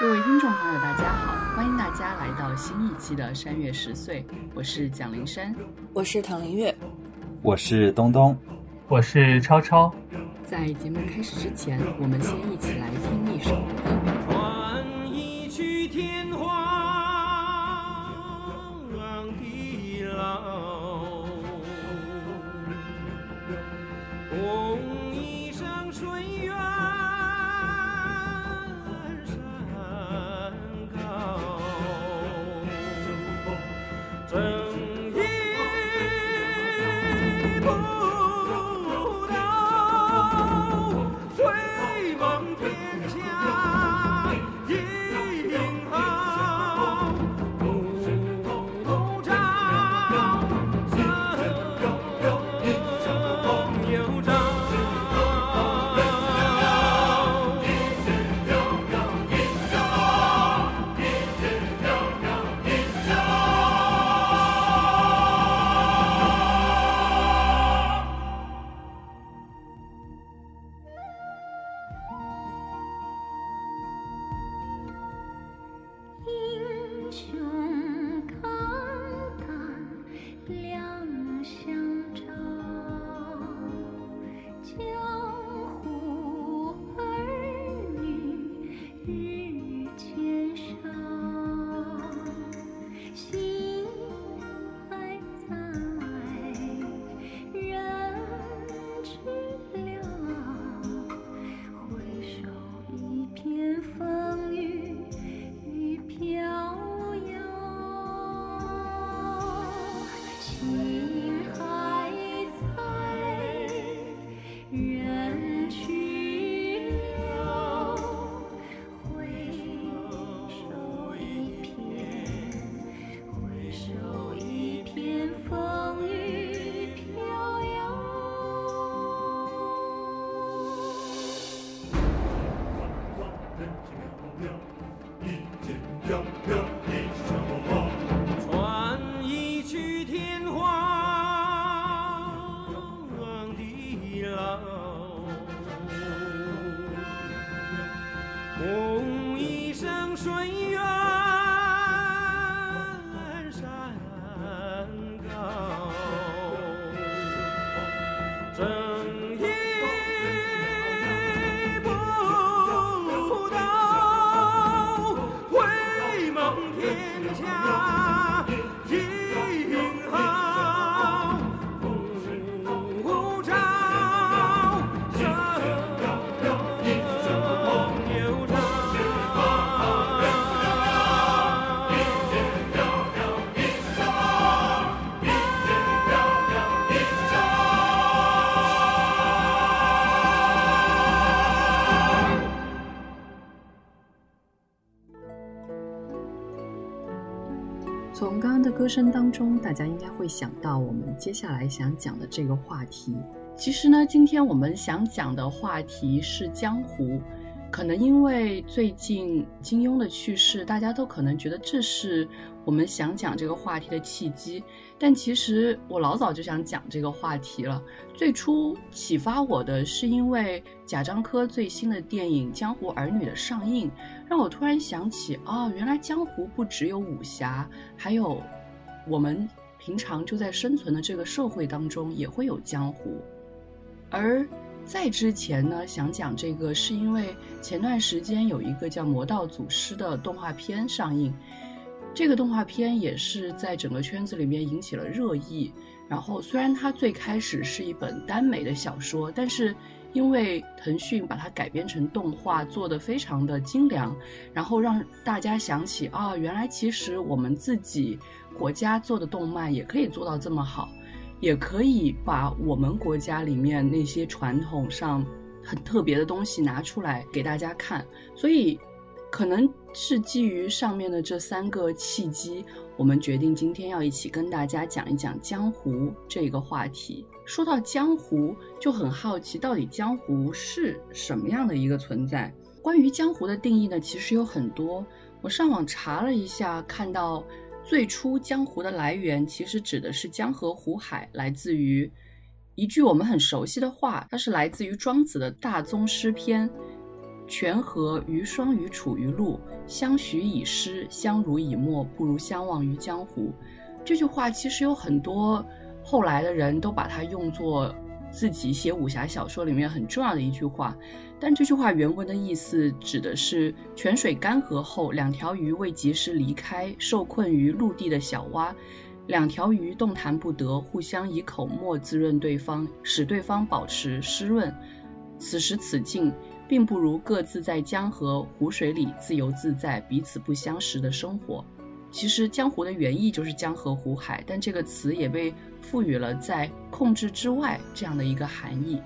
各位听众朋友，大家好，欢迎大家来到新一期的《山月十岁》，我是蒋灵山，我是唐林月，我是东东，我是超超。在节目开始之前，我们先一起来听一首歌。声当中，大家应该会想到我们接下来想讲的这个话题。其实呢，今天我们想讲的话题是江湖。可能因为最近金庸的去世，大家都可能觉得这是我们想讲这个话题的契机。但其实我老早就想讲这个话题了。最初启发我的是因为贾樟柯最新的电影《江湖儿女》的上映，让我突然想起，哦，原来江湖不只有武侠，还有我们平常就在生存的这个社会当中也会有江湖。而在之前呢，想讲这个是因为前段时间有一个叫《魔道祖师》的动画片上映，这个动画片也是在整个圈子里面引起了热议。然后虽然它最开始是一本耽美的小说，但是因为腾讯把它改编成动画，做得非常的精良，然后让大家想起啊，原来其实我们自己国家做的动漫也可以做到这么好。也可以把我们国家里面那些传统上很特别的东西拿出来给大家看，所以可能是基于上面的这三个契机，我们决定今天要一起跟大家讲一讲江湖这个话题。说到江湖，就很好奇，到底江湖是什么样的一个存在？关于江湖的定义呢，其实有很多。我上网查了一下，看到。最初江湖的来源其实指的是江河湖海，来自于一句我们很熟悉的话，它是来自于庄子的大宗师篇。泉河于双于楚于陆，相许以诗，相濡以沫，不如相忘于江湖。这句话其实有很多后来的人都把它用作自己写武侠小说里面很重要的一句话。但这句话原文的意思指的是泉水干涸后，两条鱼未及时离开受困于陆地的小蛙，两条鱼动弹不得，互相以口沫滋润对方，使对方保持湿润。此时此境，并不如各自在江河湖水里自由自在、彼此不相识的生活。其实“江湖”的原意就是江河湖海，但这个词也被赋予了在控制之外这样的一个含义。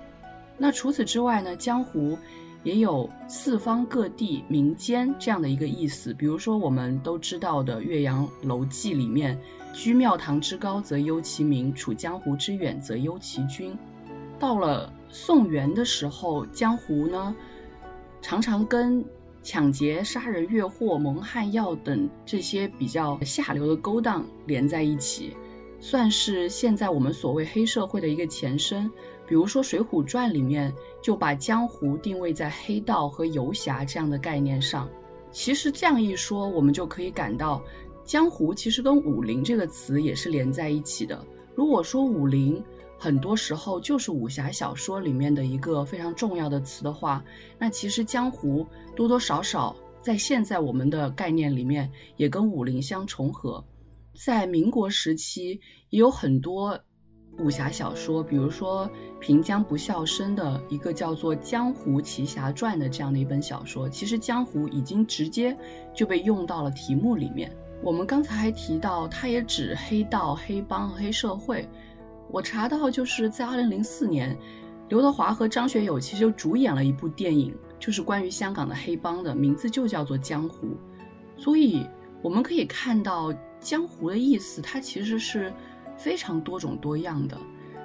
那除此之外呢？江湖也有四方各地民间这样的一个意思。比如说，我们都知道的《岳阳楼记》里面，“居庙堂之高则忧其民，处江湖之远则忧其君”。到了宋元的时候，江湖呢，常常跟抢劫、杀人越货、蒙汗药等这些比较下流的勾当连在一起，算是现在我们所谓黑社会的一个前身。比如说《水浒传》里面就把江湖定位在黑道和游侠这样的概念上。其实这样一说，我们就可以感到，江湖其实跟武林这个词也是连在一起的。如果说武林很多时候就是武侠小说里面的一个非常重要的词的话，那其实江湖多多少少在现在我们的概念里面也跟武林相重合。在民国时期也有很多。武侠小说，比如说平江不笑生的一个叫做《江湖奇侠传》的这样的一本小说，其实江湖已经直接就被用到了题目里面。我们刚才还提到，它也指黑道、黑帮和黑社会。我查到，就是在二零零四年，刘德华和张学友其实就主演了一部电影，就是关于香港的黑帮的，名字就叫做《江湖》。所以我们可以看到，江湖的意思，它其实是。非常多种多样的，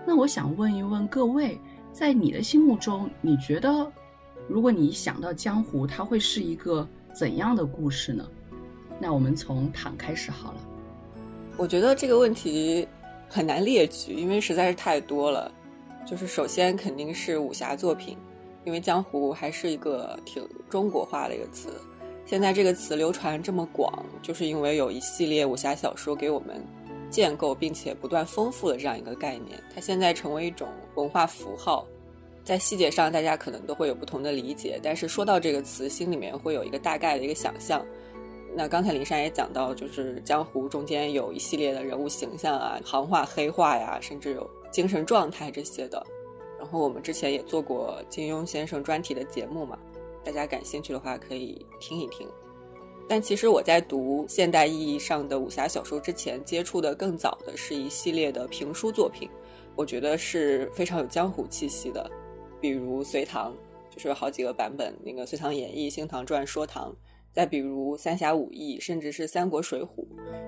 那我想问一问各位，在你的心目中，你觉得，如果你想到江湖，它会是一个怎样的故事呢？那我们从躺开始好了。我觉得这个问题很难列举，因为实在是太多了。就是首先肯定是武侠作品，因为江湖还是一个挺中国化的一个词。现在这个词流传这么广，就是因为有一系列武侠小说给我们。建构并且不断丰富的这样一个概念，它现在成为一种文化符号，在细节上大家可能都会有不同的理解，但是说到这个词，心里面会有一个大概的一个想象。那刚才林珊也讲到，就是江湖中间有一系列的人物形象啊，行话黑话呀，甚至有精神状态这些的。然后我们之前也做过金庸先生专题的节目嘛，大家感兴趣的话可以听一听。但其实我在读现代意义上的武侠小说之前，接触的更早的是一系列的评书作品，我觉得是非常有江湖气息的，比如隋唐，就是有好几个版本，那个《隋唐演义》《新唐传》《说唐》，再比如《三侠五义》，甚至是《三国》《水浒》，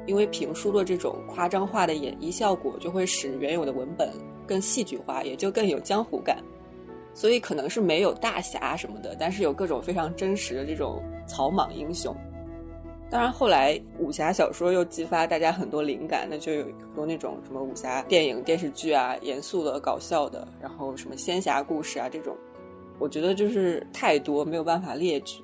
因为评书的这种夸张化的演绎效果，就会使原有的文本更戏剧化，也就更有江湖感，所以可能是没有大侠什么的，但是有各种非常真实的这种草莽英雄。当然，后来武侠小说又激发大家很多灵感，那就有很多那种什么武侠电影、电视剧啊，严肃的、搞笑的，然后什么仙侠故事啊这种，我觉得就是太多，没有办法列举。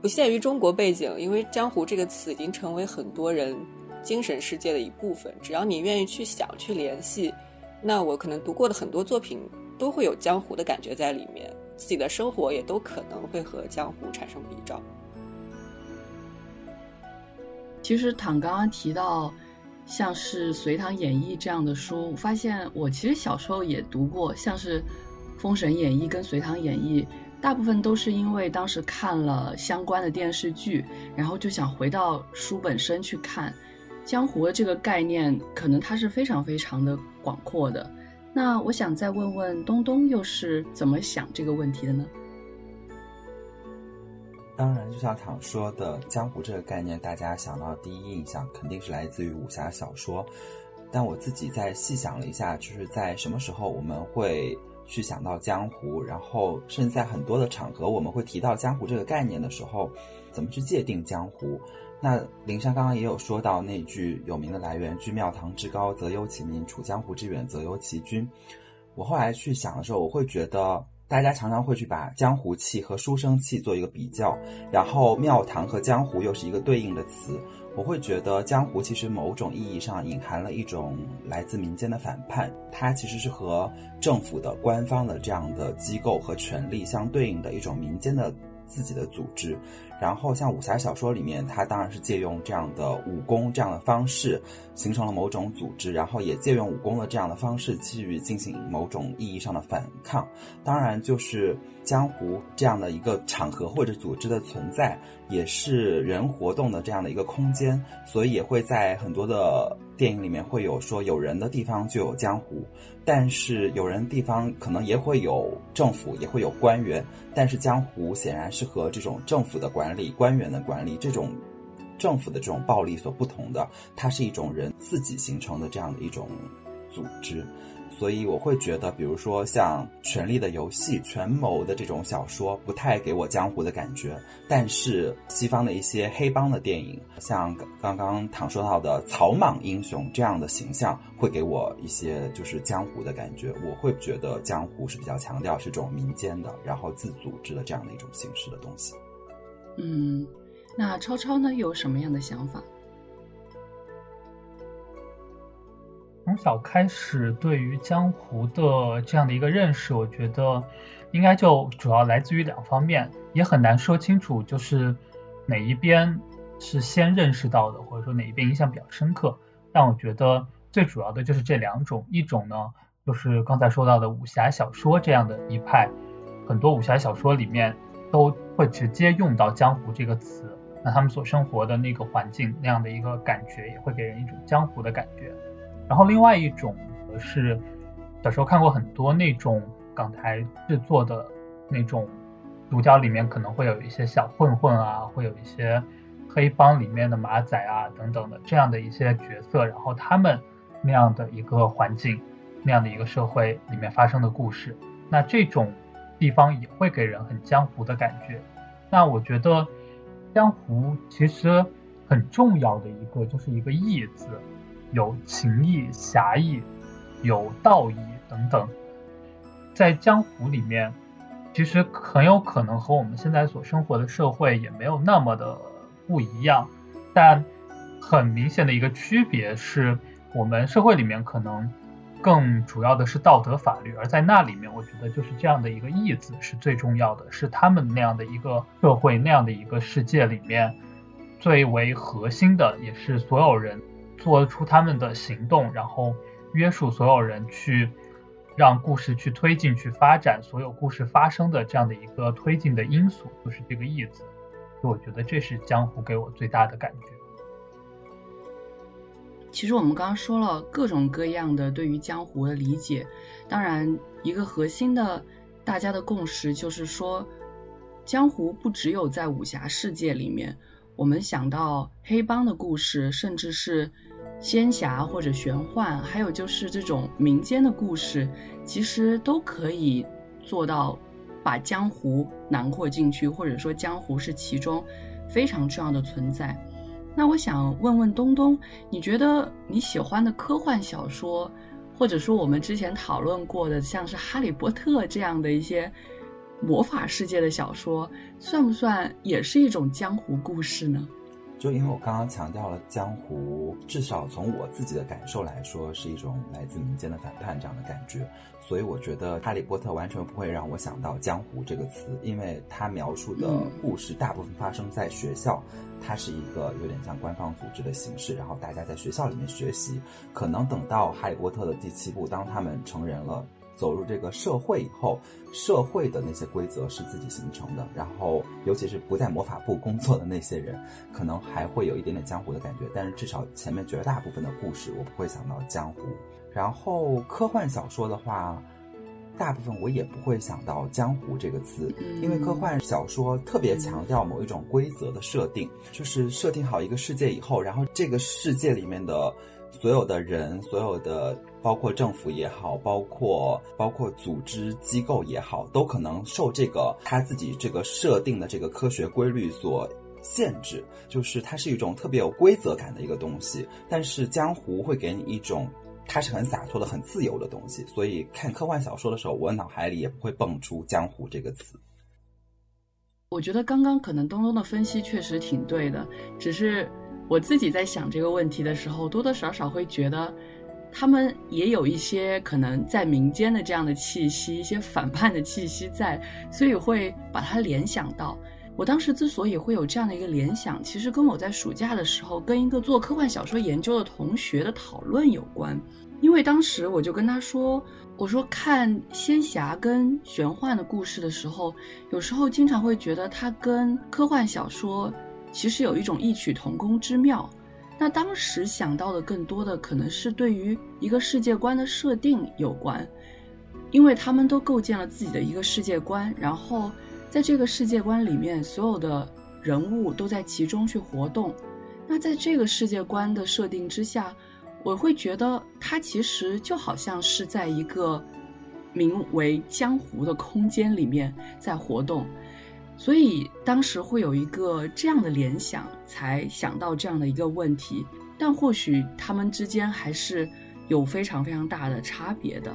不限于中国背景，因为“江湖”这个词已经成为很多人精神世界的一部分。只要你愿意去想、去联系，那我可能读过的很多作品都会有江湖的感觉在里面，自己的生活也都可能会和江湖产生比照。其实躺刚刚提到，像是《隋唐演义》这样的书，我发现我其实小时候也读过，像是《封神演义》跟《隋唐演义》，大部分都是因为当时看了相关的电视剧，然后就想回到书本身去看。江湖的这个概念，可能它是非常非常的广阔的。那我想再问问东东，又是怎么想这个问题的呢？当然，就像躺说的，江湖这个概念，大家想到第一印象肯定是来自于武侠小说。但我自己在细想了一下，就是在什么时候我们会去想到江湖，然后甚至在很多的场合我们会提到江湖这个概念的时候，怎么去界定江湖？那林珊刚刚也有说到那句有名的来源：“居庙堂之高则忧其民，处江湖之远则忧其君。”我后来去想的时候，我会觉得。大家常常会去把江湖气和书生气做一个比较，然后庙堂和江湖又是一个对应的词。我会觉得江湖其实某种意义上隐含了一种来自民间的反叛，它其实是和政府的官方的这样的机构和权力相对应的一种民间的自己的组织。然后像武侠小说里面，他当然是借用这样的武功这样的方式，形成了某种组织，然后也借用武功的这样的方式去进行某种意义上的反抗。当然，就是江湖这样的一个场合或者组织的存在，也是人活动的这样的一个空间，所以也会在很多的电影里面会有说有人的地方就有江湖。但是有人地方可能也会有政府，也会有官员，但是江湖显然是和这种政府的管理、官员的管理、这种政府的这种暴力所不同的，它是一种人自己形成的这样的一种组织。所以我会觉得，比如说像《权力的游戏》、权谋的这种小说，不太给我江湖的感觉。但是西方的一些黑帮的电影，像刚刚唐说到的草莽英雄这样的形象，会给我一些就是江湖的感觉。我会觉得江湖是比较强调是这种民间的，然后自组织的这样的一种形式的东西。嗯，那超超呢有什么样的想法？从小开始对于江湖的这样的一个认识，我觉得应该就主要来自于两方面，也很难说清楚就是哪一边是先认识到的，或者说哪一边印象比较深刻。但我觉得最主要的就是这两种，一种呢就是刚才说到的武侠小说这样的一派，很多武侠小说里面都会直接用到江湖这个词，那他们所生活的那个环境那样的一个感觉，也会给人一种江湖的感觉。然后另外一种则是小时候看过很多那种港台制作的那种主角里面可能会有一些小混混啊，会有一些黑帮里面的马仔啊等等的这样的一些角色，然后他们那样的一个环境，那样的一个社会里面发生的故事，那这种地方也会给人很江湖的感觉。那我觉得江湖其实很重要的一个就是一个义字。有情义、侠义，有道义等等，在江湖里面，其实很有可能和我们现在所生活的社会也没有那么的不一样。但很明显的一个区别是，我们社会里面可能更主要的是道德法律，而在那里面，我觉得就是这样的一个义字是最重要的，是他们那样的一个社会、那样的一个世界里面最为核心的，也是所有人。做出他们的行动，然后约束所有人去让故事去推进、去发展，所有故事发生的这样的一个推进的因素，就是这个义字。所以我觉得这是江湖给我最大的感觉。其实我们刚刚说了各种各样的对于江湖的理解，当然一个核心的大家的共识就是说，江湖不只有在武侠世界里面，我们想到黑帮的故事，甚至是。仙侠或者玄幻，还有就是这种民间的故事，其实都可以做到把江湖囊括进去，或者说江湖是其中非常重要的存在。那我想问问东东，你觉得你喜欢的科幻小说，或者说我们之前讨论过的像是《哈利波特》这样的一些魔法世界的小说，算不算也是一种江湖故事呢？就因为我刚刚强调了江湖，至少从我自己的感受来说，是一种来自民间的反叛这样的感觉，所以我觉得《哈利波特》完全不会让我想到江湖这个词，因为它描述的故事大部分发生在学校，它是一个有点像官方组织的形式，然后大家在学校里面学习，可能等到《哈利波特》的第七部，当他们成人了。走入这个社会以后，社会的那些规则是自己形成的。然后，尤其是不在魔法部工作的那些人，可能还会有一点点江湖的感觉。但是，至少前面绝大部分的故事，我不会想到江湖。然后，科幻小说的话，大部分我也不会想到江湖这个词，因为科幻小说特别强调某一种规则的设定，就是设定好一个世界以后，然后这个世界里面的。所有的人，所有的包括政府也好，包括包括组织机构也好，都可能受这个他自己这个设定的这个科学规律所限制，就是它是一种特别有规则感的一个东西。但是江湖会给你一种它是很洒脱的、很自由的东西。所以看科幻小说的时候，我脑海里也不会蹦出“江湖”这个词。我觉得刚刚可能东东的分析确实挺对的，只是我自己在想这个问题的时候，多多少少会觉得他们也有一些可能在民间的这样的气息，一些反叛的气息在，所以会把它联想到。我当时之所以会有这样的一个联想，其实跟我在暑假的时候跟一个做科幻小说研究的同学的讨论有关。因为当时我就跟他说：“我说看仙侠跟玄幻的故事的时候，有时候经常会觉得它跟科幻小说其实有一种异曲同工之妙。那当时想到的更多的可能是对于一个世界观的设定有关，因为他们都构建了自己的一个世界观，然后在这个世界观里面，所有的人物都在其中去活动。那在这个世界观的设定之下。”我会觉得它其实就好像是在一个名为江湖的空间里面在活动，所以当时会有一个这样的联想，才想到这样的一个问题。但或许他们之间还是有非常非常大的差别的。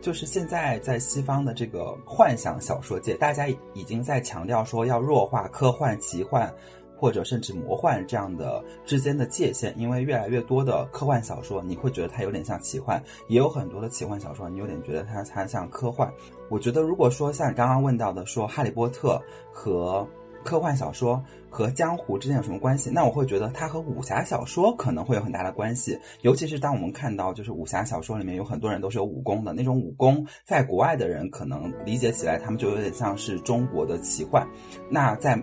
就是现在在西方的这个幻想小说界，大家已经在强调说要弱化科幻、奇幻。或者甚至魔幻这样的之间的界限，因为越来越多的科幻小说，你会觉得它有点像奇幻；也有很多的奇幻小说，你有点觉得它它像科幻。我觉得，如果说像你刚刚问到的，说《哈利波特》和科幻小说和江湖之间有什么关系，那我会觉得它和武侠小说可能会有很大的关系。尤其是当我们看到，就是武侠小说里面有很多人都是有武功的那种武功，在国外的人可能理解起来，他们就有点像是中国的奇幻。那在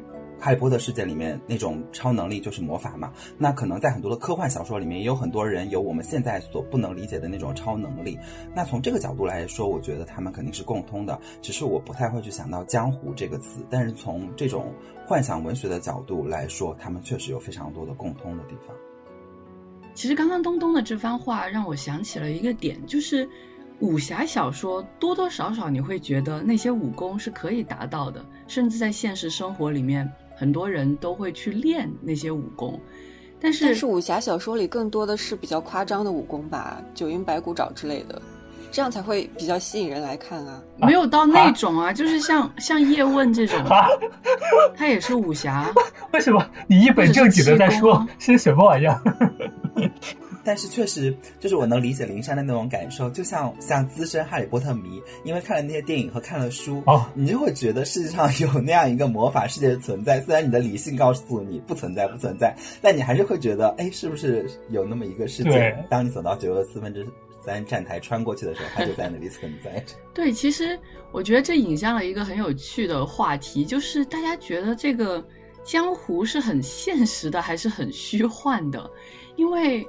哈利波特世界里面那种超能力就是魔法嘛，那可能在很多的科幻小说里面也有很多人有我们现在所不能理解的那种超能力。那从这个角度来说，我觉得他们肯定是共通的，只是我不太会去想到江湖这个词。但是从这种幻想文学的角度来说，他们确实有非常多的共通的地方。其实刚刚东东的这番话让我想起了一个点，就是武侠小说多多少少你会觉得那些武功是可以达到的，甚至在现实生活里面。很多人都会去练那些武功，但是但是武侠小说里更多的是比较夸张的武功吧，九阴白骨爪之类的，这样才会比较吸引人来看啊。没有到那种啊，就是像像叶问这种，他也是武侠。为什么你一本正经的在说是什么玩意儿？但是确实，就是我能理解灵山的那种感受，就像像资深哈利波特迷，因为看了那些电影和看了书，哦，你就会觉得世界上有那样一个魔法世界的存在。虽然你的理性告诉你不存在，不存在，但你还是会觉得，哎，是不是有那么一个世界？当你走到九又四分之三站台穿过去的时候，它就在那里存在着。对，其实我觉得这引向了一个很有趣的话题，就是大家觉得这个江湖是很现实的，还是很虚幻的？因为。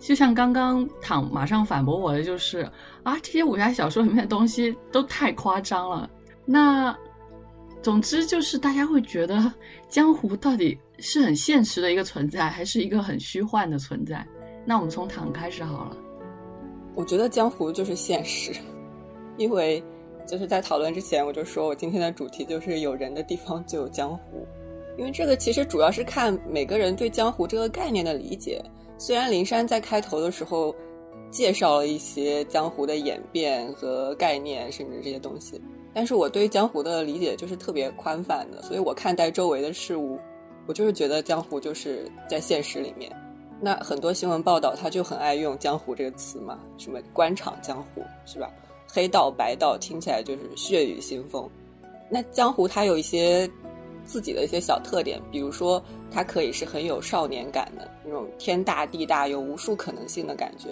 就像刚刚躺马上反驳我的就是啊，这些武侠小说里面的东西都太夸张了。那总之就是大家会觉得江湖到底是很现实的一个存在，还是一个很虚幻的存在？那我们从躺开始好了。我觉得江湖就是现实，因为就是在讨论之前我就说我今天的主题就是有人的地方就有江湖，因为这个其实主要是看每个人对江湖这个概念的理解。虽然灵山在开头的时候介绍了一些江湖的演变和概念，甚至这些东西，但是我对江湖的理解就是特别宽泛的，所以我看待周围的事物，我就是觉得江湖就是在现实里面。那很多新闻报道他就很爱用“江湖”这个词嘛，什么官场江湖是吧？黑道白道听起来就是血雨腥风。那江湖它有一些自己的一些小特点，比如说。它可以是很有少年感的那种天大地大有无数可能性的感觉。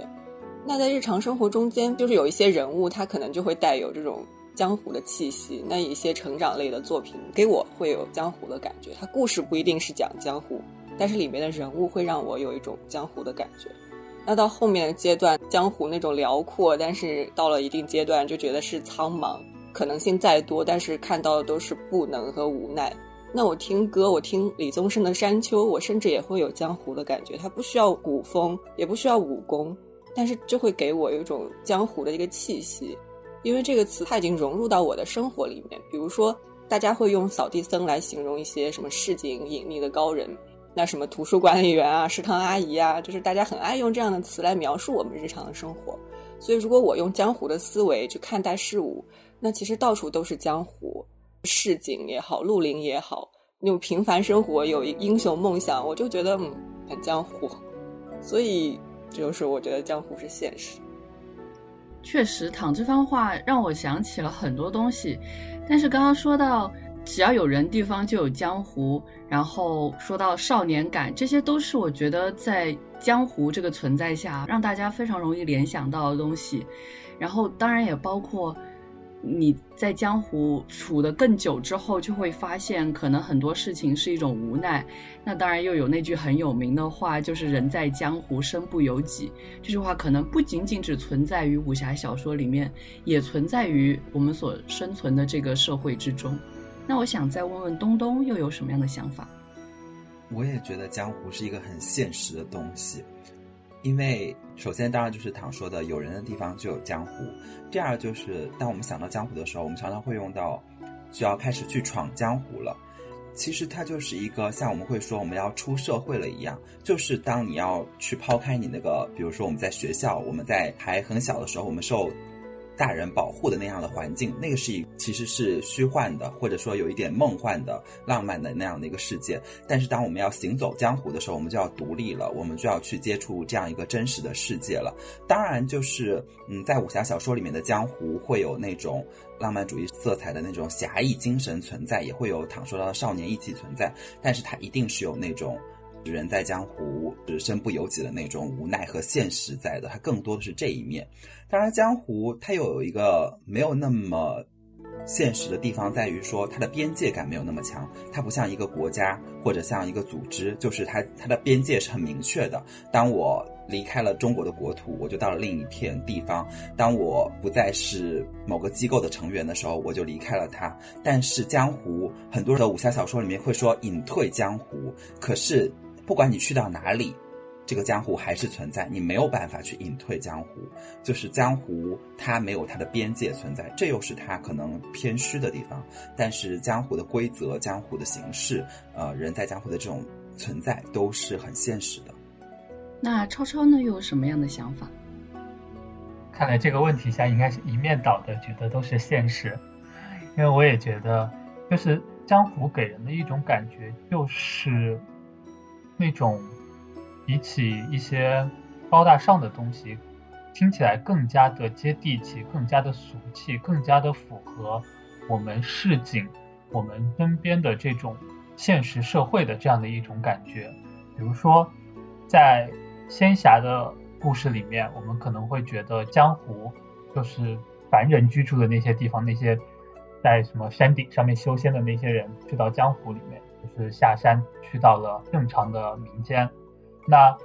那在日常生活中间，就是有一些人物，他可能就会带有这种江湖的气息。那一些成长类的作品，给我会有江湖的感觉。它故事不一定是讲江湖，但是里面的人物会让我有一种江湖的感觉。那到后面的阶段，江湖那种辽阔，但是到了一定阶段就觉得是苍茫，可能性再多，但是看到的都是不能和无奈。那我听歌，我听李宗盛的《山丘》，我甚至也会有江湖的感觉。它不需要古风，也不需要武功，但是就会给我有一种江湖的一个气息。因为这个词它已经融入到我的生活里面。比如说，大家会用扫地僧来形容一些什么市井隐秘的高人，那什么图书管理员啊、食堂阿姨啊，就是大家很爱用这样的词来描述我们日常的生活。所以，如果我用江湖的思维去看待事物，那其实到处都是江湖，市井也好，绿林也好，那种平凡生活有英雄梦想，我就觉得嗯很江湖。所以，这就是我觉得江湖是现实。确实，躺这番话让我想起了很多东西，但是刚刚说到。只要有人，地方就有江湖。然后说到少年感，这些都是我觉得在江湖这个存在下，让大家非常容易联想到的东西。然后当然也包括你在江湖处的更久之后，就会发现可能很多事情是一种无奈。那当然又有那句很有名的话，就是“人在江湖，身不由己”。这句话可能不仅仅只存在于武侠小说里面，也存在于我们所生存的这个社会之中。那我想再问问东东，又有什么样的想法？我也觉得江湖是一个很现实的东西，因为首先当然就是唐说的，有人的地方就有江湖。第二就是当我们想到江湖的时候，我们常常会用到，就要开始去闯江湖了。其实它就是一个像我们会说我们要出社会了一样，就是当你要去抛开你那个，比如说我们在学校，我们在还很小的时候，我们受。大人保护的那样的环境，那个是一其实是虚幻的，或者说有一点梦幻的、浪漫的那样的一个世界。但是当我们要行走江湖的时候，我们就要独立了，我们就要去接触这样一个真实的世界了。当然，就是嗯，在武侠小说里面的江湖会有那种浪漫主义色彩的那种侠义精神存在，也会有唐说到的少年意气存在，但是它一定是有那种。人在江湖，是身不由己的那种无奈和现实在的，它更多的是这一面。当然，江湖它有一个没有那么现实的地方，在于说它的边界感没有那么强，它不像一个国家或者像一个组织，就是它它的边界是很明确的。当我离开了中国的国土，我就到了另一片地方；当我不再是某个机构的成员的时候，我就离开了它。但是江湖，很多的武侠小说里面会说隐退江湖，可是。不管你去到哪里，这个江湖还是存在，你没有办法去隐退江湖。就是江湖它没有它的边界存在，这又是它可能偏虚的地方。但是江湖的规则、江湖的形式，呃，人在江湖的这种存在都是很现实的。那超超呢，又有什么样的想法？看来这个问题下应该是一面倒的，觉得都是现实。因为我也觉得，就是江湖给人的一种感觉就是。那种比起一些高大上的东西，听起来更加的接地气，更加的俗气，更加的符合我们市井、我们身边的这种现实社会的这样的一种感觉。比如说，在仙侠的故事里面，我们可能会觉得江湖就是凡人居住的那些地方，那些在什么山顶上面修仙的那些人，去到江湖里面。就是下山去到了正常的民间，那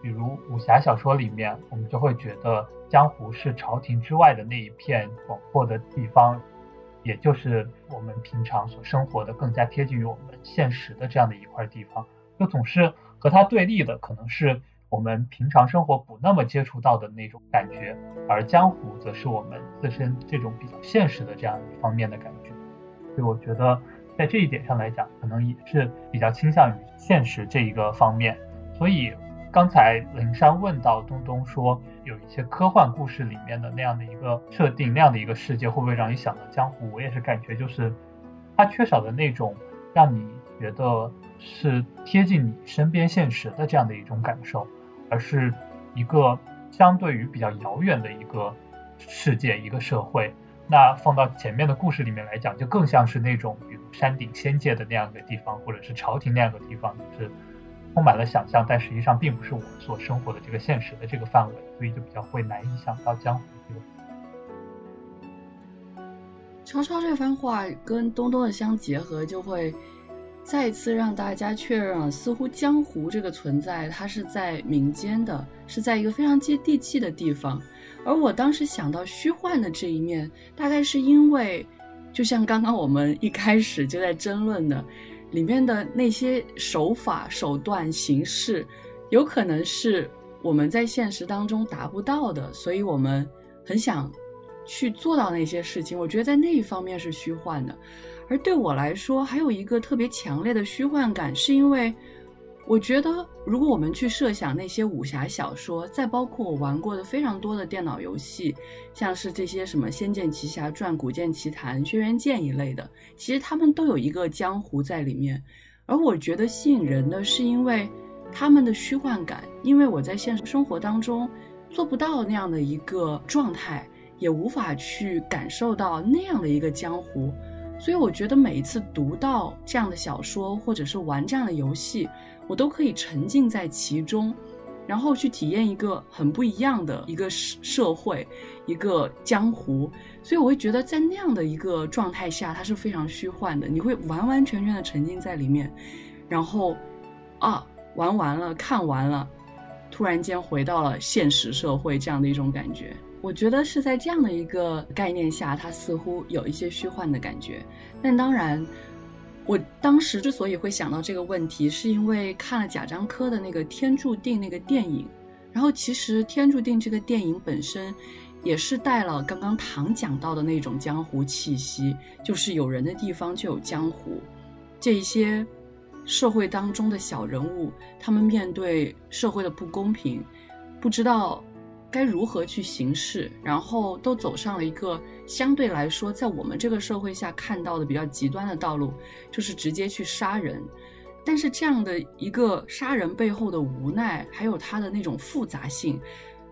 比如武侠小说里面，我们就会觉得江湖是朝廷之外的那一片广阔的地方，也就是我们平常所生活的更加贴近于我们现实的这样的一块地方。就总是和它对立的，可能是我们平常生活不那么接触到的那种感觉，而江湖则是我们自身这种比较现实的这样一方面的感觉。所以我觉得。在这一点上来讲，可能也是比较倾向于现实这一个方面。所以刚才灵山问到东东说，有一些科幻故事里面的那样的一个设定，那样的一个世界，会不会让你想到江湖？我也是感觉，就是它缺少的那种让你觉得是贴近你身边现实的这样的一种感受，而是一个相对于比较遥远的一个世界、一个社会。那放到前面的故事里面来讲，就更像是那种，比如山顶仙界的那样的地方，或者是朝廷那样的地方，是充满了想象，但实际上并不是我所生活的这个现实的这个范围，所以就比较会难以想到江湖这个。超超这番话跟东东的相结合，就会再次让大家确认了，似乎江湖这个存在，它是在民间的，是在一个非常接地气的地方。而我当时想到虚幻的这一面，大概是因为，就像刚刚我们一开始就在争论的，里面的那些手法、手段、形式，有可能是我们在现实当中达不到的，所以我们很想去做到那些事情。我觉得在那一方面是虚幻的。而对我来说，还有一个特别强烈的虚幻感，是因为我觉得，如果我们去设想那些武侠小说，再包括我玩过的非常多的电脑游戏，像是这些什么《仙剑奇侠传》《古剑奇谭》《轩辕剑》一类的，其实他们都有一个江湖在里面。而我觉得吸引人的是因为他们的虚幻感，因为我在现实生活当中做不到那样的一个状态，也无法去感受到那样的一个江湖。所以我觉得每一次读到这样的小说，或者是玩这样的游戏，我都可以沉浸在其中，然后去体验一个很不一样的一个社社会，一个江湖。所以我会觉得在那样的一个状态下，它是非常虚幻的，你会完完全全的沉浸在里面，然后啊玩完了看完了，突然间回到了现实社会这样的一种感觉。我觉得是在这样的一个概念下，它似乎有一些虚幻的感觉。但当然，我当时之所以会想到这个问题，是因为看了贾樟柯的那个《天注定》那个电影。然后，其实《天注定》这个电影本身，也是带了刚刚唐讲到的那种江湖气息，就是有人的地方就有江湖。这一些社会当中的小人物，他们面对社会的不公平，不知道。该如何去行事，然后都走上了一个相对来说在我们这个社会下看到的比较极端的道路，就是直接去杀人。但是这样的一个杀人背后的无奈，还有它的那种复杂性，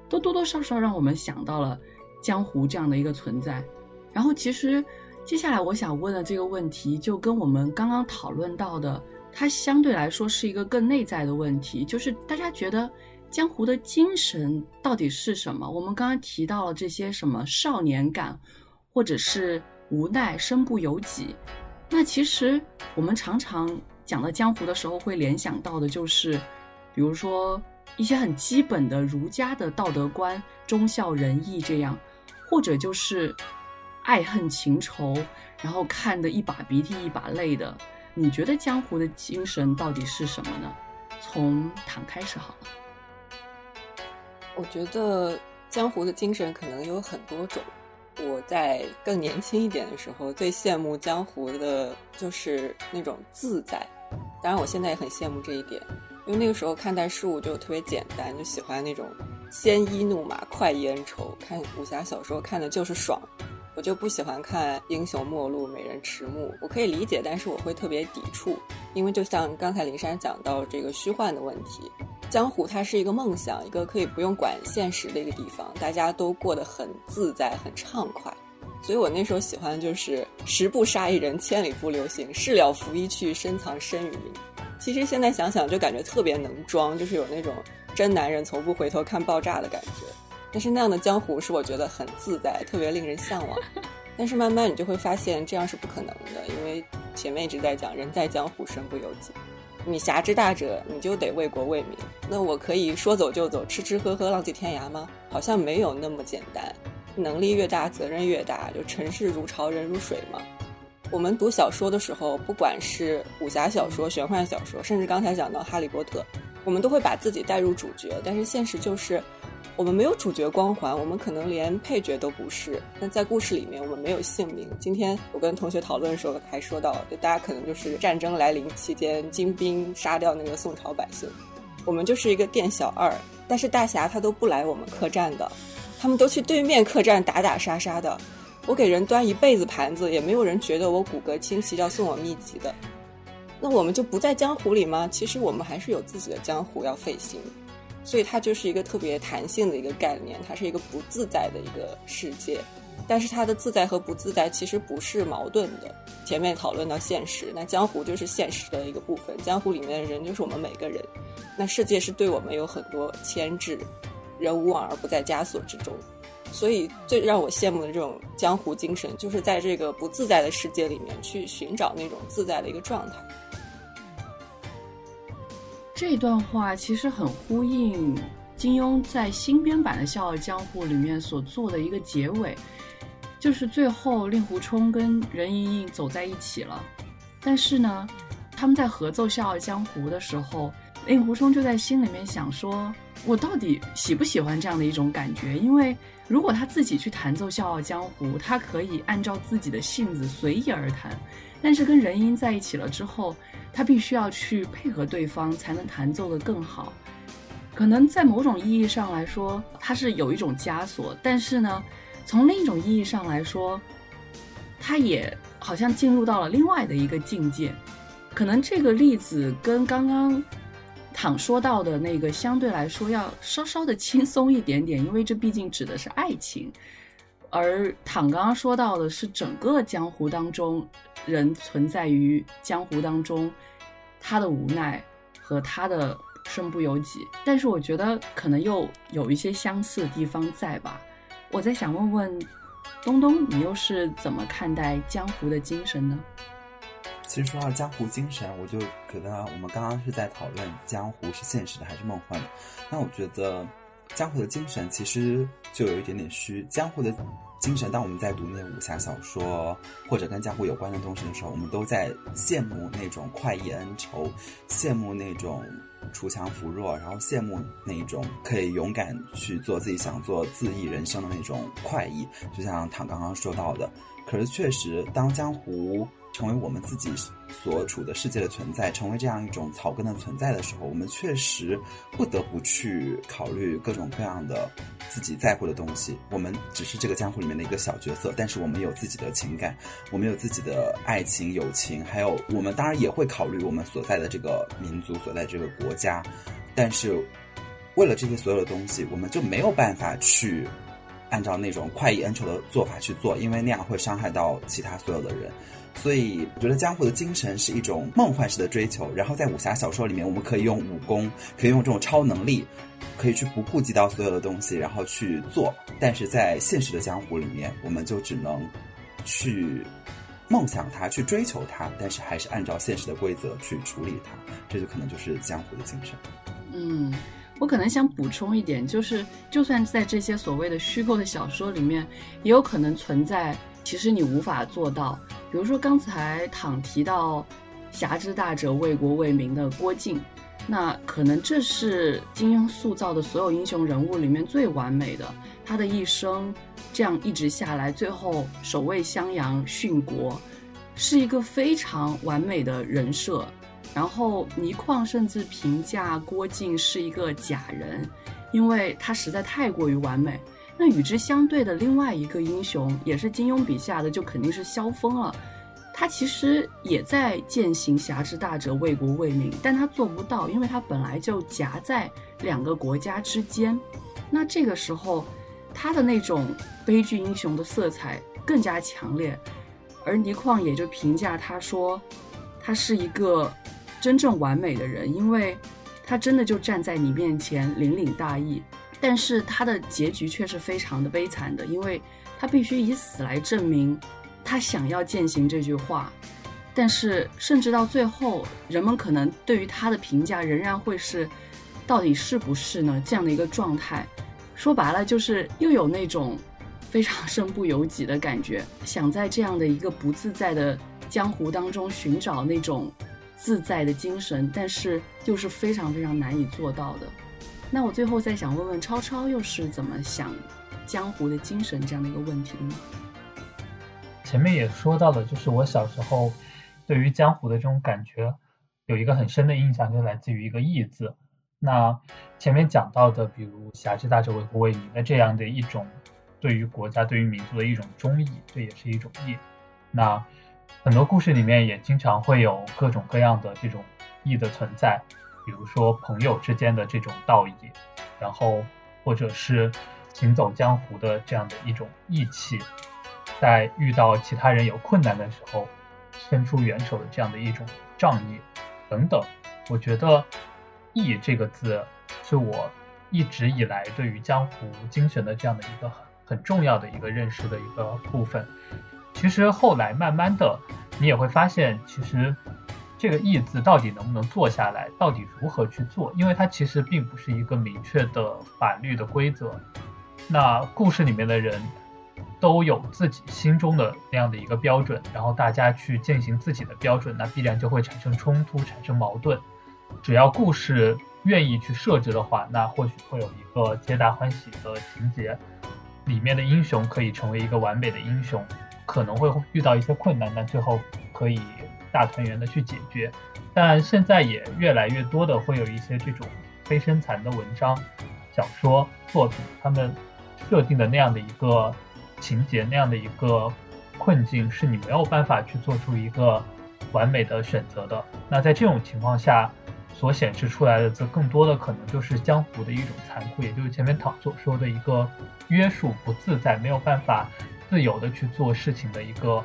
都多多少少让我们想到了江湖这样的一个存在。然后，其实接下来我想问的这个问题，就跟我们刚刚讨论到的，它相对来说是一个更内在的问题，就是大家觉得。江湖的精神到底是什么？我们刚刚提到了这些什么少年感，或者是无奈、身不由己。那其实我们常常讲到江湖的时候，会联想到的就是，比如说一些很基本的儒家的道德观，忠孝仁义这样，或者就是爱恨情仇，然后看得一把鼻涕一把泪的。你觉得江湖的精神到底是什么呢？从躺开始好了。我觉得江湖的精神可能有很多种。我在更年轻一点的时候，最羡慕江湖的就是那种自在。当然，我现在也很羡慕这一点，因为那个时候看待事物就特别简单，就喜欢那种鲜衣怒马、快意恩仇。看武侠小说看的就是爽，我就不喜欢看英雄末路、美人迟暮。我可以理解，但是我会特别抵触，因为就像刚才林珊讲到这个虚幻的问题。江湖它是一个梦想，一个可以不用管现实的一个地方，大家都过得很自在、很畅快。所以我那时候喜欢就是“十步杀一人，千里不留行；事了拂衣去，深藏身与名。”其实现在想想，就感觉特别能装，就是有那种真男人从不回头看爆炸的感觉。但是那样的江湖是我觉得很自在，特别令人向往。但是慢慢你就会发现这样是不可能的，因为前面一直在讲“人在江湖，身不由己”。你侠之大者，你就得为国为民。那我可以说走就走，吃吃喝喝，浪迹天涯吗？好像没有那么简单。能力越大，责任越大。就尘世如潮，人如水嘛。我们读小说的时候，不管是武侠小说、玄幻小说，甚至刚才讲到《哈利波特》，我们都会把自己带入主角。但是现实就是。我们没有主角光环，我们可能连配角都不是。那在故事里面，我们没有姓名。今天我跟同学讨论的时候还说到，就大家可能就是战争来临期间金兵杀掉那个宋朝百姓，我们就是一个店小二。但是大侠他都不来我们客栈的，他们都去对面客栈打打杀杀的。我给人端一辈子盘子，也没有人觉得我骨骼清奇要送我秘籍的。那我们就不在江湖里吗？其实我们还是有自己的江湖要费心。所以它就是一个特别弹性的一个概念，它是一个不自在的一个世界，但是它的自在和不自在其实不是矛盾的。前面讨论到现实，那江湖就是现实的一个部分，江湖里面的人就是我们每个人，那世界是对我们有很多牵制，人无往而不在枷锁之中。所以最让我羡慕的这种江湖精神，就是在这个不自在的世界里面去寻找那种自在的一个状态。这段话其实很呼应金庸在新编版的《笑傲江湖》里面所做的一个结尾，就是最后令狐冲跟任盈盈走在一起了。但是呢，他们在合奏《笑傲江湖》的时候，令狐冲就在心里面想说：我到底喜不喜欢这样的一种感觉？因为如果他自己去弹奏《笑傲江湖》，他可以按照自己的性子随意而弹；但是跟任音在一起了之后，他必须要去配合对方，才能弹奏得更好。可能在某种意义上来说，它是有一种枷锁，但是呢，从另一种意义上来说，他也好像进入到了另外的一个境界。可能这个例子跟刚刚躺说到的那个相对来说要稍稍的轻松一点点，因为这毕竟指的是爱情，而躺刚刚说到的是整个江湖当中人存在于江湖当中他的无奈和他的身不由己。但是我觉得可能又有一些相似的地方在吧。我在想问问东东，你又是怎么看待江湖的精神呢？其实说到江湖精神，我就觉得我们刚刚是在讨论江湖是现实的还是梦幻的。那我觉得江湖的精神其实就有一点点虚。江湖的精神，当我们在读那些武侠小说或者跟江湖有关的东西的时候，我们都在羡慕那种快意恩仇，羡慕那种锄强扶弱，然后羡慕那种可以勇敢去做自己想做、恣意人生的那种快意。就像唐刚刚说到的，可是确实，当江湖成为我们自己所处的世界的存在，成为这样一种草根的存在的时候，我们确实不得不去考虑各种各样的自己在乎的东西。我们只是这个江湖里面的一个小角色，但是我们有自己的情感，我们有自己的爱情、友情，还有我们当然也会考虑我们所在的这个民族、所在这个国家。但是为了这些所有的东西，我们就没有办法去按照那种快意恩仇的做法去做，因为那样会伤害到其他所有的人。所以，我觉得江湖的精神是一种梦幻式的追求。然后，在武侠小说里面，我们可以用武功，可以用这种超能力，可以去不顾及到所有的东西，然后去做。但是在现实的江湖里面，我们就只能去梦想它，去追求它，但是还是按照现实的规则去处理它。这就可能就是江湖的精神。嗯，我可能想补充一点，就是就算在这些所谓的虚构的小说里面，也有可能存在，其实你无法做到。比如说刚才躺提到“侠之大者，为国为民”的郭靖，那可能这是金庸塑造的所有英雄人物里面最完美的。他的一生这样一直下来，最后守卫襄阳、殉国，是一个非常完美的人设。然后倪匡甚至评价郭靖是一个假人，因为他实在太过于完美。那与之相对的另外一个英雄，也是金庸笔下的，就肯定是萧峰了。他其实也在践行“侠之大者，为国为民”，但他做不到，因为他本来就夹在两个国家之间。那这个时候，他的那种悲剧英雄的色彩更加强烈。而倪匡也就评价他说，他是一个真正完美的人，因为他真的就站在你面前，凛凛大义。但是他的结局却是非常的悲惨的，因为他必须以死来证明他想要践行这句话。但是甚至到最后，人们可能对于他的评价仍然会是，到底是不是呢？这样的一个状态，说白了就是又有那种非常身不由己的感觉，想在这样的一个不自在的江湖当中寻找那种自在的精神，但是又是非常非常难以做到的。那我最后再想问问超超，又是怎么想江湖的精神这样的一个问题的呢？前面也说到了，就是我小时候对于江湖的这种感觉，有一个很深的印象，就来自于一个“义”字。那前面讲到的，比如“侠之大者，为国为民”的这样的一种对于国家、对于民族的一种忠义，这也是一种义。那很多故事里面也经常会有各种各样的这种义的存在。比如说朋友之间的这种道义，然后或者是行走江湖的这样的一种义气，在遇到其他人有困难的时候伸出援手的这样的一种仗义等等，我觉得“义”这个字是我一直以来对于江湖精神的这样的一个很很重要的一个认识的一个部分。其实后来慢慢的，你也会发现，其实。这个“义”字到底能不能做下来？到底如何去做？因为它其实并不是一个明确的法律的规则。那故事里面的人都有自己心中的那样的一个标准，然后大家去践行自己的标准，那必然就会产生冲突，产生矛盾。只要故事愿意去设置的话，那或许会有一个皆大欢喜的情节，里面的英雄可以成为一个完美的英雄，可能会遇到一些困难，但最后可以大团圆的去解决。但现在也越来越多的会有一些这种非身残的文章、小说作品，他们设定的那样的一个情节、那样的一个困境，是你没有办法去做出一个完美的选择的。那在这种情况下，所显示出来的，则更多的可能就是江湖的一种残酷，也就是前面唐所说的一个约束不自在，没有办法自由的去做事情的一个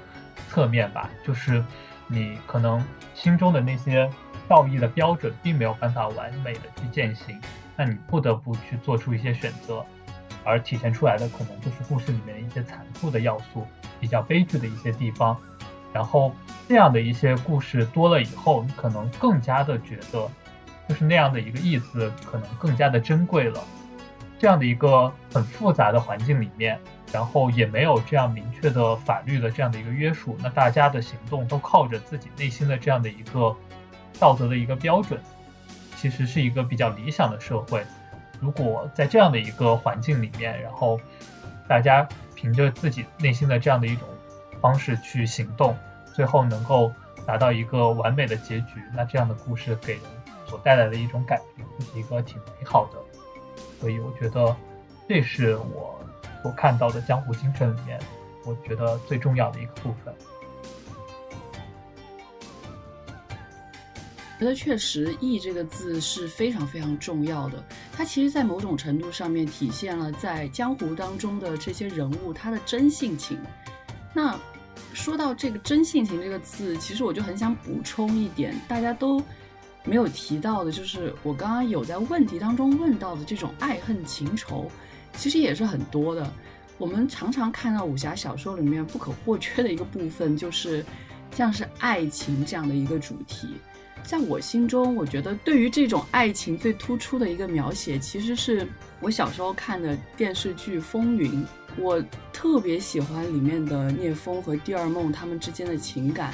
侧面吧。就是你可能心中的那些道义的标准，并没有办法完美的去践行，那你不得不去做出一些选择，而体现出来的可能就是故事里面的一些残酷的要素，比较悲剧的一些地方。然后这样的一些故事多了以后，你可能更加的觉得。就是那样的一个意思，可能更加的珍贵了。这样的一个很复杂的环境里面，然后也没有这样明确的法律的这样的一个约束，那大家的行动都靠着自己内心的这样的一个道德的一个标准，其实是一个比较理想的社会。如果在这样的一个环境里面，然后大家凭着自己内心的这样的一种方式去行动，最后能够达到一个完美的结局，那这样的故事给人。所带来的一种感觉，就是一个挺美好的，所以我觉得这是我所看到的江湖精神里面，我觉得最重要的一个部分。觉得确实“义”这个字是非常非常重要的，它其实，在某种程度上面体现了在江湖当中的这些人物他的真性情。那说到这个“真性情”这个字，其实我就很想补充一点，大家都。没有提到的，就是我刚刚有在问题当中问到的这种爱恨情仇，其实也是很多的。我们常常看到武侠小说里面不可或缺的一个部分，就是像是爱情这样的一个主题。在我心中，我觉得对于这种爱情最突出的一个描写，其实是我小时候看的电视剧《风云》，我特别喜欢里面的聂风和第二梦他们之间的情感。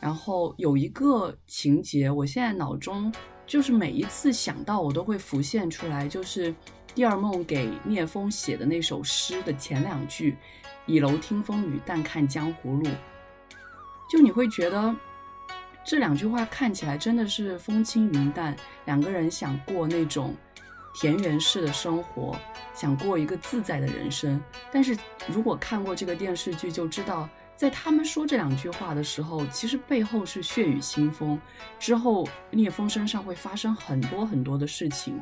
然后有一个情节，我现在脑中就是每一次想到，我都会浮现出来，就是第二梦给聂风写的那首诗的前两句：“倚楼听风雨，但看江湖路。”就你会觉得这两句话看起来真的是风轻云淡，两个人想过那种田园式的生活，想过一个自在的人生。但是如果看过这个电视剧，就知道。在他们说这两句话的时候，其实背后是血雨腥风，之后聂风身上会发生很多很多的事情，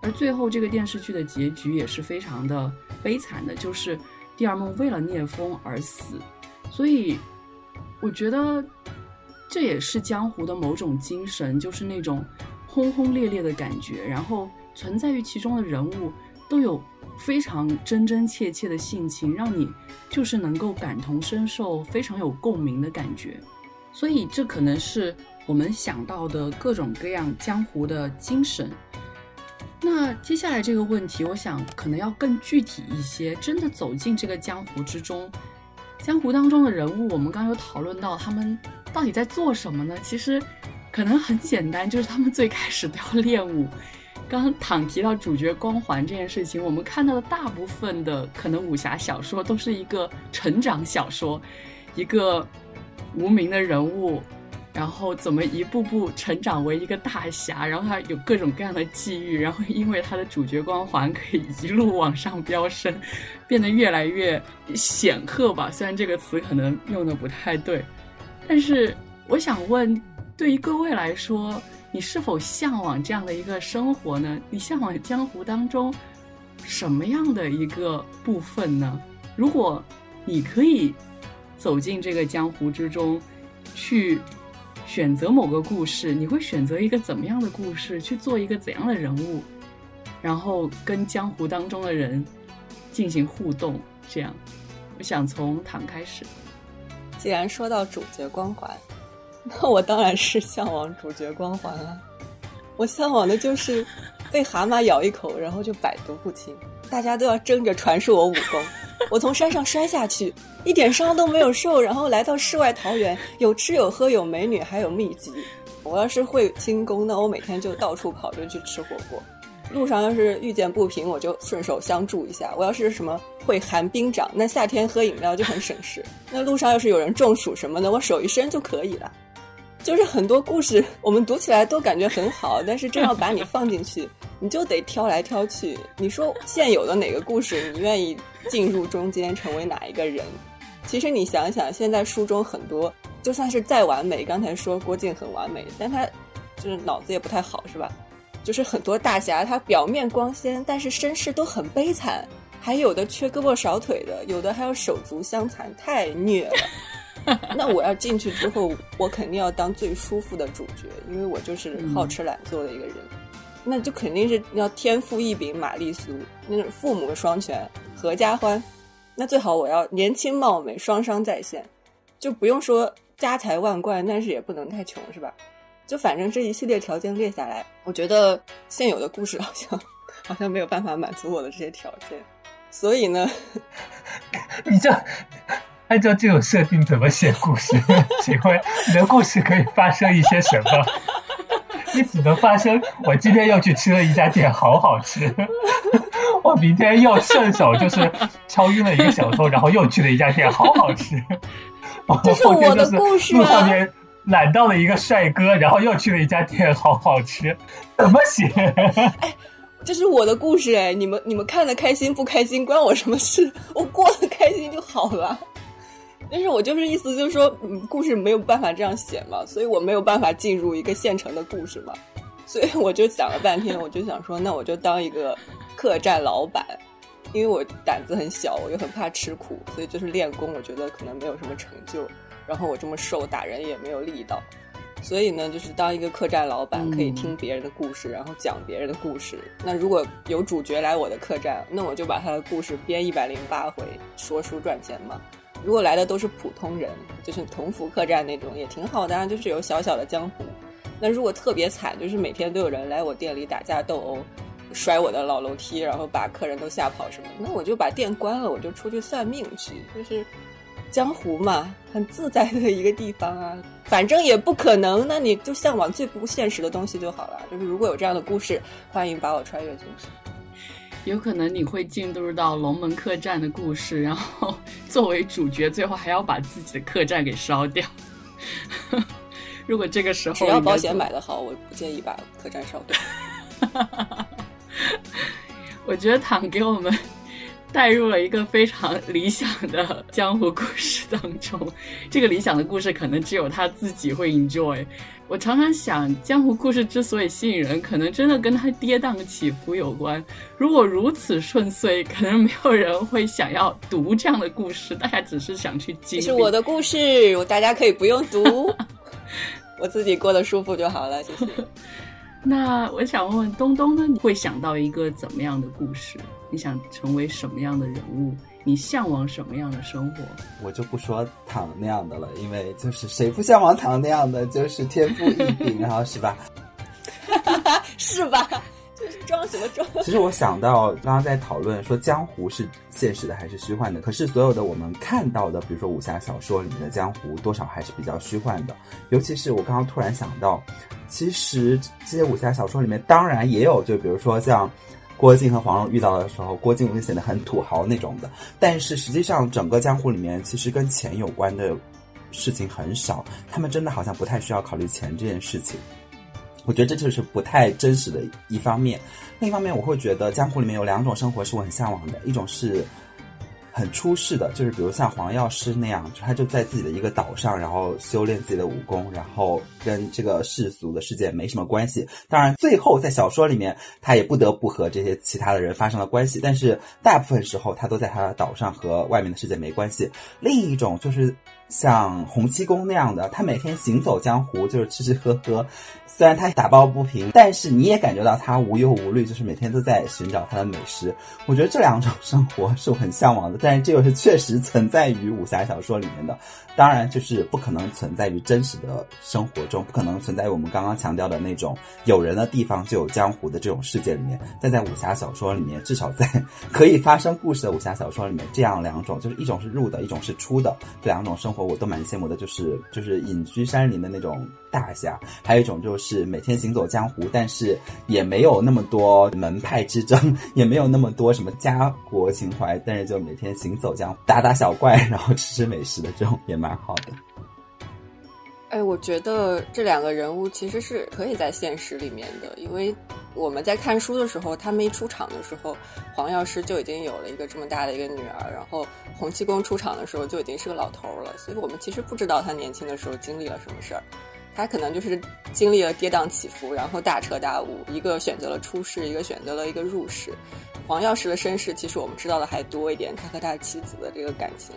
而最后这个电视剧的结局也是非常的悲惨的，就是第二梦为了聂风而死。所以，我觉得这也是江湖的某种精神，就是那种轰轰烈烈的感觉，然后存在于其中的人物都有。非常真真切切的性情，让你就是能够感同身受，非常有共鸣的感觉。所以这可能是我们想到的各种各样江湖的精神。那接下来这个问题，我想可能要更具体一些。真的走进这个江湖之中，江湖当中的人物，我们刚刚有讨论到他们到底在做什么呢？其实可能很简单，就是他们最开始都要练武。刚刚躺提到主角光环这件事情，我们看到的大部分的可能武侠小说都是一个成长小说，一个无名的人物，然后怎么一步步成长为一个大侠，然后他有各种各样的际遇，然后因为他的主角光环可以一路往上飙升，变得越来越显赫吧。虽然这个词可能用的不太对，但是我想问，对于各位来说。你是否向往这样的一个生活呢？你向往江湖当中什么样的一个部分呢？如果你可以走进这个江湖之中，去选择某个故事，你会选择一个怎么样的故事？去做一个怎样的人物？然后跟江湖当中的人进行互动？这样，我想从唐开始。既然说到主角光环。那我当然是向往主角光环了，我向往的就是被蛤蟆咬一口，然后就百毒不侵。大家都要争着传授我武功，我从山上摔下去，一点伤都没有受，然后来到世外桃源，有吃有喝有美女还有秘籍，我要是会轻功，那我每天就到处跑，就去吃火锅。路上要是遇见不平，我就顺手相助一下。我要是什么会寒冰掌，那夏天喝饮料就很省事。那路上要是有人中暑什么的，我手一伸就可以了。就是很多故事，我们读起来都感觉很好，但是真要把你放进去，你就得挑来挑去。你说现有的哪个故事，你愿意进入中间成为哪一个人？其实你想想，现在书中很多，就算是再完美，刚才说郭靖很完美，但他就是脑子也不太好，是吧？就是很多大侠，他表面光鲜，但是身世都很悲惨，还有的缺胳膊少腿的，有的还有手足相残，太虐了。那我要进去之后，我肯定要当最舒服的主角，因为我就是好吃懒做的一个人。那就肯定是要天赋异禀，玛丽苏，那种父母双全，合家欢。那最好我要年轻貌美，双商在线，就不用说家财万贯，但是也不能太穷，是吧？就反正这一系列条件列下来，我觉得现有的故事 好像好像没有办法满足我的这些条件，所以呢，你这按照这种设定怎么写故事？请问你的故事可以发生一些什么？你只能发生我今天又去吃了一家店，好好吃。我明天又顺手就是敲晕了一个小偷，然后又去了一家店，好好吃。这是我的故事路上啊！面揽到了一个帅哥，然后又去了一家店，好好吃。怎么写？这是我的故事哎，你们你们看的开心不开心关我什么事？我过得开心就好了。但是我就是意思就是说，嗯，故事没有办法这样写嘛，所以我没有办法进入一个现成的故事嘛，所以我就想了半天，我就想说，那我就当一个客栈老板，因为我胆子很小，我又很怕吃苦，所以就是练功，我觉得可能没有什么成就。然后我这么瘦，打人也没有力道，所以呢，就是当一个客栈老板，可以听别人的故事，然后讲别人的故事。那如果有主角来我的客栈，那我就把他的故事编一百零八回，说书赚钱嘛。如果来的都是普通人，就是同福客栈那种，也挺好的啊，就是有小小的江湖。那如果特别惨，就是每天都有人来我店里打架斗殴，摔我的老楼梯，然后把客人都吓跑什么，那我就把店关了，我就出去算命去，就是江湖嘛，很自在的一个地方啊。反正也不可能，那你就向往最不现实的东西就好了。就是如果有这样的故事，欢迎把我穿越进去。有可能你会进入到龙门客栈的故事，然后 作为主角，最后还要把自己的客栈给烧掉。如果这个时候只要保险买的好，我不介意把客栈烧掉。我觉得躺给我们带入了一个非常理想的江湖故事当中。这个理想的故事可能只有他自己会 enjoy。我常常想，江湖故事之所以吸引人，可能真的跟他跌宕起伏有关。如果如此顺遂，可能没有人会想要读这样的故事，大家只是想去经历。这是我的故事，我大家可以不用读，我自己过得舒服就好了，谢谢。那我想问问东东呢？你会想到一个怎么样的故事？你想成为什么样的人物？你向往什么样的生活？我就不说躺那样的了，因为就是谁不向往躺那样的，就是天赋异禀，然后是吧？是吧？就是装什么装？其实我想到刚刚在讨论说江湖是现实的还是虚幻的，可是所有的我们看到的，比如说武侠小说里面的江湖，多少还是比较虚幻的。尤其是我刚刚突然想到，其实这些武侠小说里面当然也有，就比如说像。郭靖和黄蓉遇到的时候，郭靖就显得很土豪那种的，但是实际上整个江湖里面，其实跟钱有关的事情很少，他们真的好像不太需要考虑钱这件事情。我觉得这就是不太真实的一方面。另一方面，我会觉得江湖里面有两种生活是我很向往的，一种是很出世的，就是比如像黄药师那样，他就在自己的一个岛上，然后修炼自己的武功，然后跟这个世俗的世界没什么关系。当然，最后在小说里面，他也不得不和这些其他的人发生了关系，但是大部分时候他都在他的岛上和外面的世界没关系。另一种就是像洪七公那样的，他每天行走江湖，就是吃吃喝喝。虽然他打抱不平，但是你也感觉到他无忧无虑，就是每天都在寻找他的美食。我觉得这两种生活是我很向往的，但是这又是确实存在于武侠小说里面的。当然，就是不可能存在于真实的生活中，不可能存在于我们刚刚强调的那种有人的地方就有江湖的这种世界里面。但在武侠小说里面，至少在可以发生故事的武侠小说里面，这样两种就是一种是入的，一种是出的，这两种生活。我都蛮羡慕的，就是就是隐居山林的那种大侠，还有一种就是每天行走江湖，但是也没有那么多门派之争，也没有那么多什么家国情怀，但是就每天行走江湖，打打小怪，然后吃吃美食的这种也蛮好的。哎，我觉得这两个人物其实是可以在现实里面的，因为我们在看书的时候，他们一出场的时候，黄药师就已经有了一个这么大的一个女儿，然后洪七公出场的时候就已经是个老头了，所以我们其实不知道他年轻的时候经历了什么事儿，他可能就是经历了跌宕起伏，然后大彻大悟，一个选择了出世，一个选择了一个入世。黄药师的身世其实我们知道的还多一点，他和他妻子的这个感情，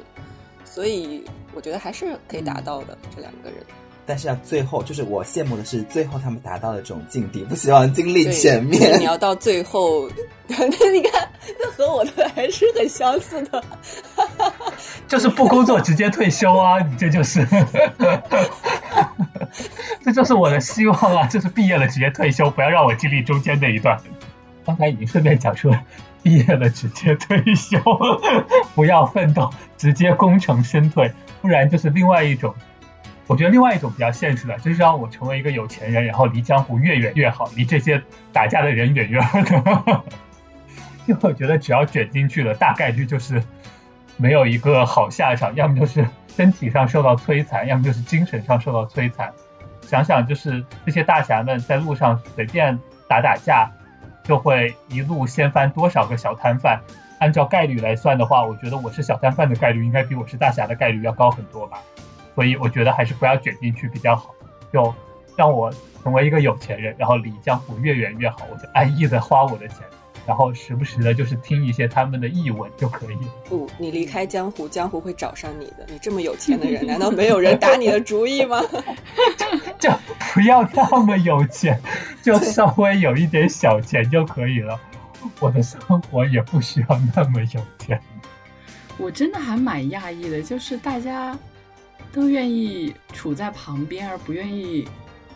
所以我觉得还是可以达到的这两个人。但是啊，最后就是我羡慕的是最后他们达到的这种境地，不希望经历前面你。要到最后，那你看，那和我的还是很相似的。就是不工作直接退休啊！你这就是，这就是我的希望啊！就是毕业了直接退休，不要让我经历中间那一段。刚才已经顺便讲出了，毕业了直接退休，不要奋斗，直接功成身退，不然就是另外一种。我觉得另外一种比较现实的，就是让我成为一个有钱人，然后离江湖越远越好，离这些打架的人远远的。因为我觉得只要卷进去了，大概率就是没有一个好下场，要么就是身体上受到摧残，要么就是精神上受到摧残。想想就是这些大侠们在路上随便打打架，就会一路掀翻多少个小摊贩。按照概率来算的话，我觉得我是小摊贩的概率应该比我是大侠的概率要高很多吧。所以我觉得还是不要卷进去比较好，就让我成为一个有钱人，然后离江湖越远越好，我就安逸的花我的钱，然后时不时的就是听一些他们的译文就可以了。不，你离开江湖，江湖会找上你的。你这么有钱的人，难道没有人打你的主意吗？就不要那么有钱，就稍微有一点小钱就可以了。我的生活也不需要那么有钱。我真的还蛮讶异的，就是大家都愿意处在旁边，而不愿意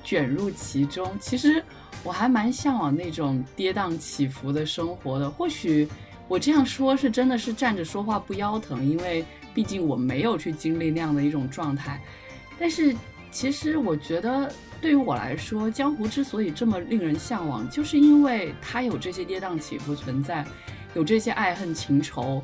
卷入其中。其实我还蛮向往那种跌宕起伏的生活的。或许我这样说是真的是站着说话不腰疼，因为毕竟我没有去经历那样的一种状态。但是其实我觉得，对于我来说，江湖之所以这么令人向往，就是因为它有这些跌宕起伏存在，有这些爱恨情仇。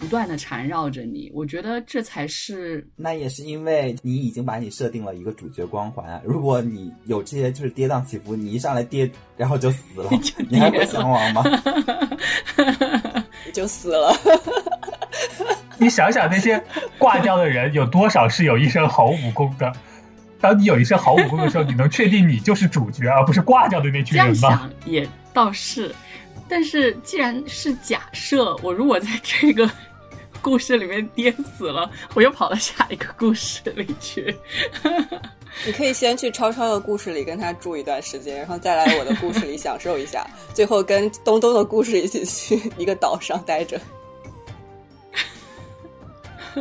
不断的缠绕着你，我觉得这才是那也是因为你已经把你设定了一个主角光环啊。如果你有这些就是跌宕起伏，你一上来跌，然后就死了，你还会向往吗？你 就死了。你想想那些挂掉的人，有多少是有一身好武功的？当你有一身好武功的时候，你能确定你就是主角，而不是挂掉的那群人吗？想也倒是，但是既然是假设，我如果在这个故事里面跌死了，我又跑到下一个故事里去。你可以先去超超的故事里跟他住一段时间，然后再来我的故事里享受一下，最后跟东东的故事一起去一个岛上待着。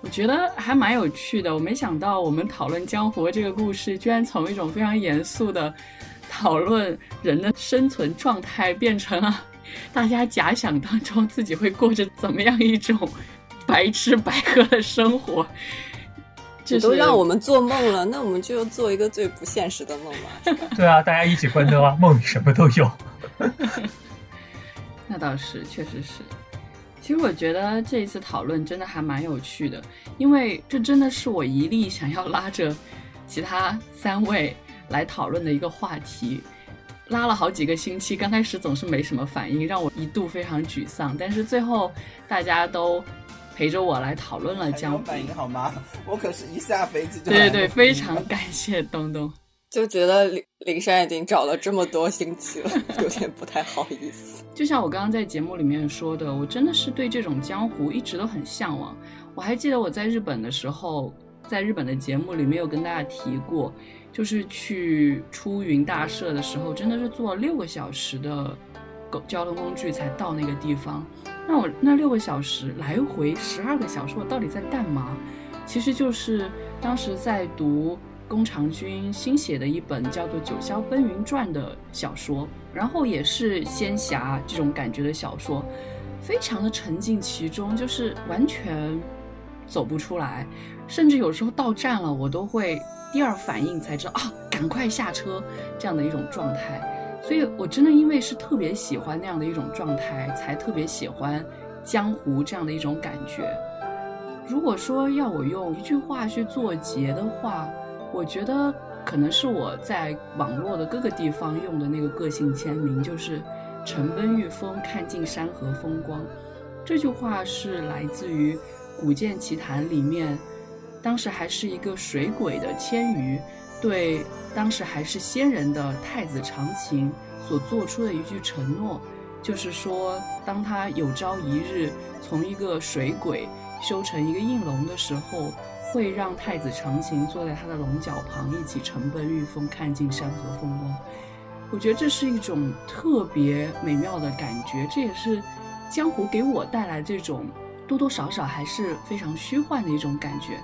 我觉得还蛮有趣的。我没想到我们讨论江湖这个故事，居然从一种非常严肃的讨论人的生存状态，变成了大家假想当中自己会过着怎么样一种白吃白喝的生活。这你都让我们做梦了，那我们就做一个最不现实的梦吧 对啊，大家一起关灯啊，梦里什么都有。那倒是，确实是。其实我觉得这一次讨论真的还蛮有趣的，因为这真的是我一力想要拉着其他三位来讨论的一个话题，拉了好几个星期，刚开始总是没什么反应，让我一度非常沮丧。但是最后大家都陪着我来讨论了江湖，有反应好吗？我可是一下飞机就对对对，非常感谢东东。就觉得灵灵山已经找了这么多星期了，有点不太好意思。就像我刚刚在节目里面说的，我真的是对这种江湖一直都很向往。我还记得我在日本的时候，在日本的节目里面有跟大家提过，就是去出云大社的时候，真的是坐六个小时的公交通工具才到那个地方。那我那六个小时来回十二个小时，我到底在干嘛？其实就是当时在读宫长君新写的一本叫做《九霄奔云传》的小说，然后也是仙侠这种感觉的小说，非常的沉浸其中，就是完全走不出来，甚至有时候到站了，我都会第二反应才知道啊，赶快下车这样的一种状态。所以我真的因为是特别喜欢那样的一种状态，才特别喜欢江湖这样的一种感觉。如果说要我用一句话去做结的话，我觉得可能是我在网络的各个地方用的那个个性签名，就是“晨奔御风，看尽山河风光”。这句话是来自于《古剑奇谭》里面，当时还是一个水鬼的千余，对当时还是仙人的太子长琴所做出的一句承诺，就是说，当他有朝一日从一个水鬼修成一个应龙的时候，会让太子长琴坐在他的龙角旁，一起乘奔御风，看尽山河风光。我觉得这是一种特别美妙的感觉，这也是。江湖给我带来这种多多少少还是非常虚幻的一种感觉，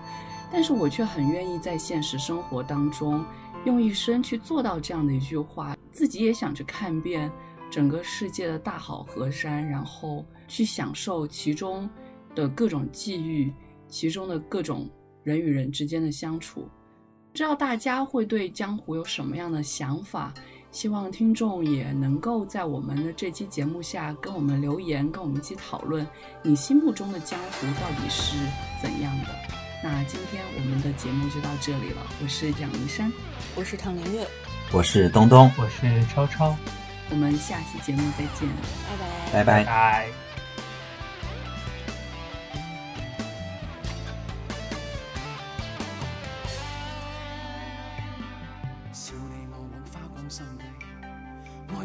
但是我却很愿意在现实生活当中用一生去做到这样的一句话，自己也想去看遍整个世界的大好河山，然后去享受其中的各种际遇，其中的各种人与人之间的相处。不知道大家会对江湖有什么样的想法？希望听众也能够在我们的这期节目下跟我们留言，跟我们一起讨论你心目中的江湖到底是怎样的。那今天我们的节目就到这里了，我是蒋林山，我是唐林月，我是东东，我是超超，我们下期节目再见，拜拜。拜拜。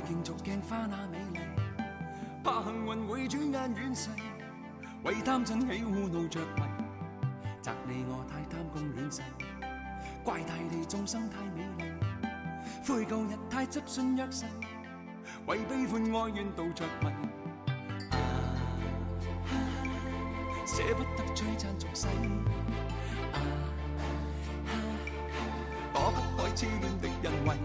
镜逐镜花那美丽，怕幸运会转眼远逝为贪嗔喜恶怒着迷，责你我太贪功恋势，怪大地众生太美丽，悔旧日太执信约誓，为悲欢哀怨妒着迷，舍不得璀璨俗世，躲不开痴恋的人为，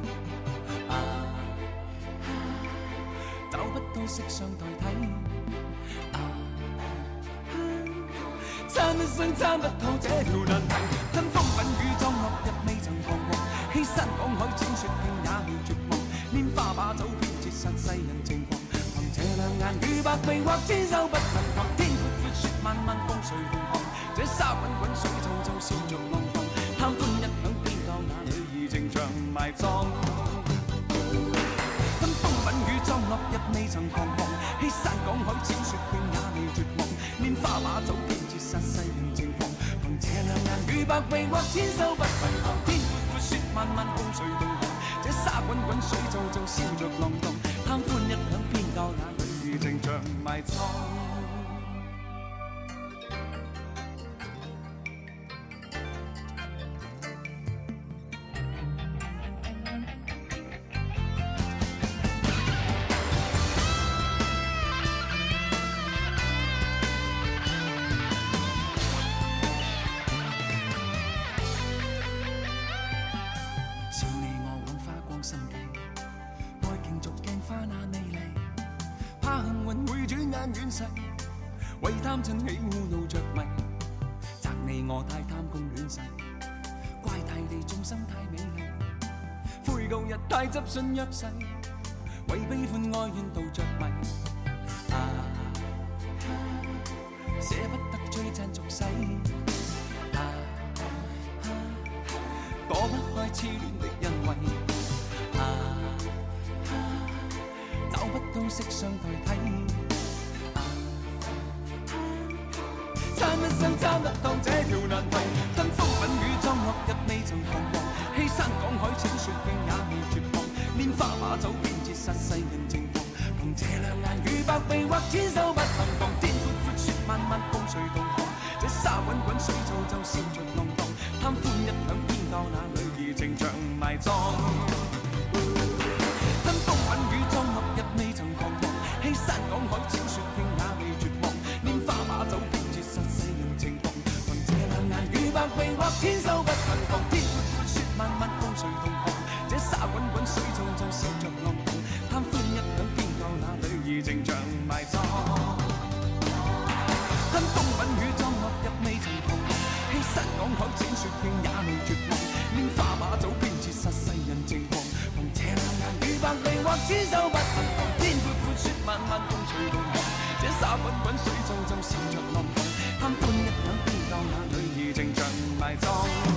找不到色相代替。参一生参不透这条难题，吞风品雨装落日未曾彷徨，欺山赶海千雪径也未绝望，拈花把酒偏折煞世人情狂，凭这两眼与百臂或千手不能防，天阔阔雪漫漫风随浪狂，这沙滚滚水皱皱笑着浪荡，贪欢一晌偏教那女儿情长埋葬。装落日未曾彷徨，欺山赶海千雪片也未绝望，拈花把酒。偏绝杀世人情狂。凭这两眼与百臂或千手不能防，天阔阔雪漫漫风随浪荡，这沙滚滚水皱皱笑着浪荡，贪欢一晌偏教那女儿情长埋葬。百臂或千手不能防。天阔阔，雪漫漫，风随浪荡。这沙滚滚，水皱皱，笑着浪荡。贪欢一晌，偏教那女儿情长埋葬。正像埋葬。吞风吻雨葬落日未曾彷欺山赶海践雪径也未绝望拈花把酒偏折煞世人情狂。凭斜两眼与百臂或千手不能防天阔阔雪漫漫共随浪航这沙滚滚水皱皱笑着浪荡贪欢一饷偏当那女儿情像埋葬。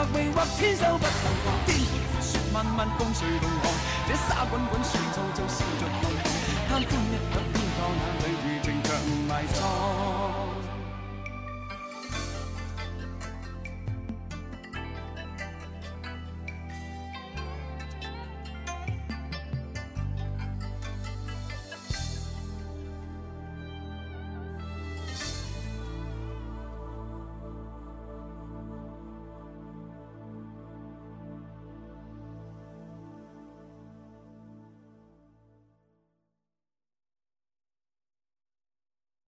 画眉画天寿不能忘，天涯雪漫漫，共谁同航？这沙滚滚，水皱皱，笑着看。贪欢一刻偏教，哪里如情长埋葬？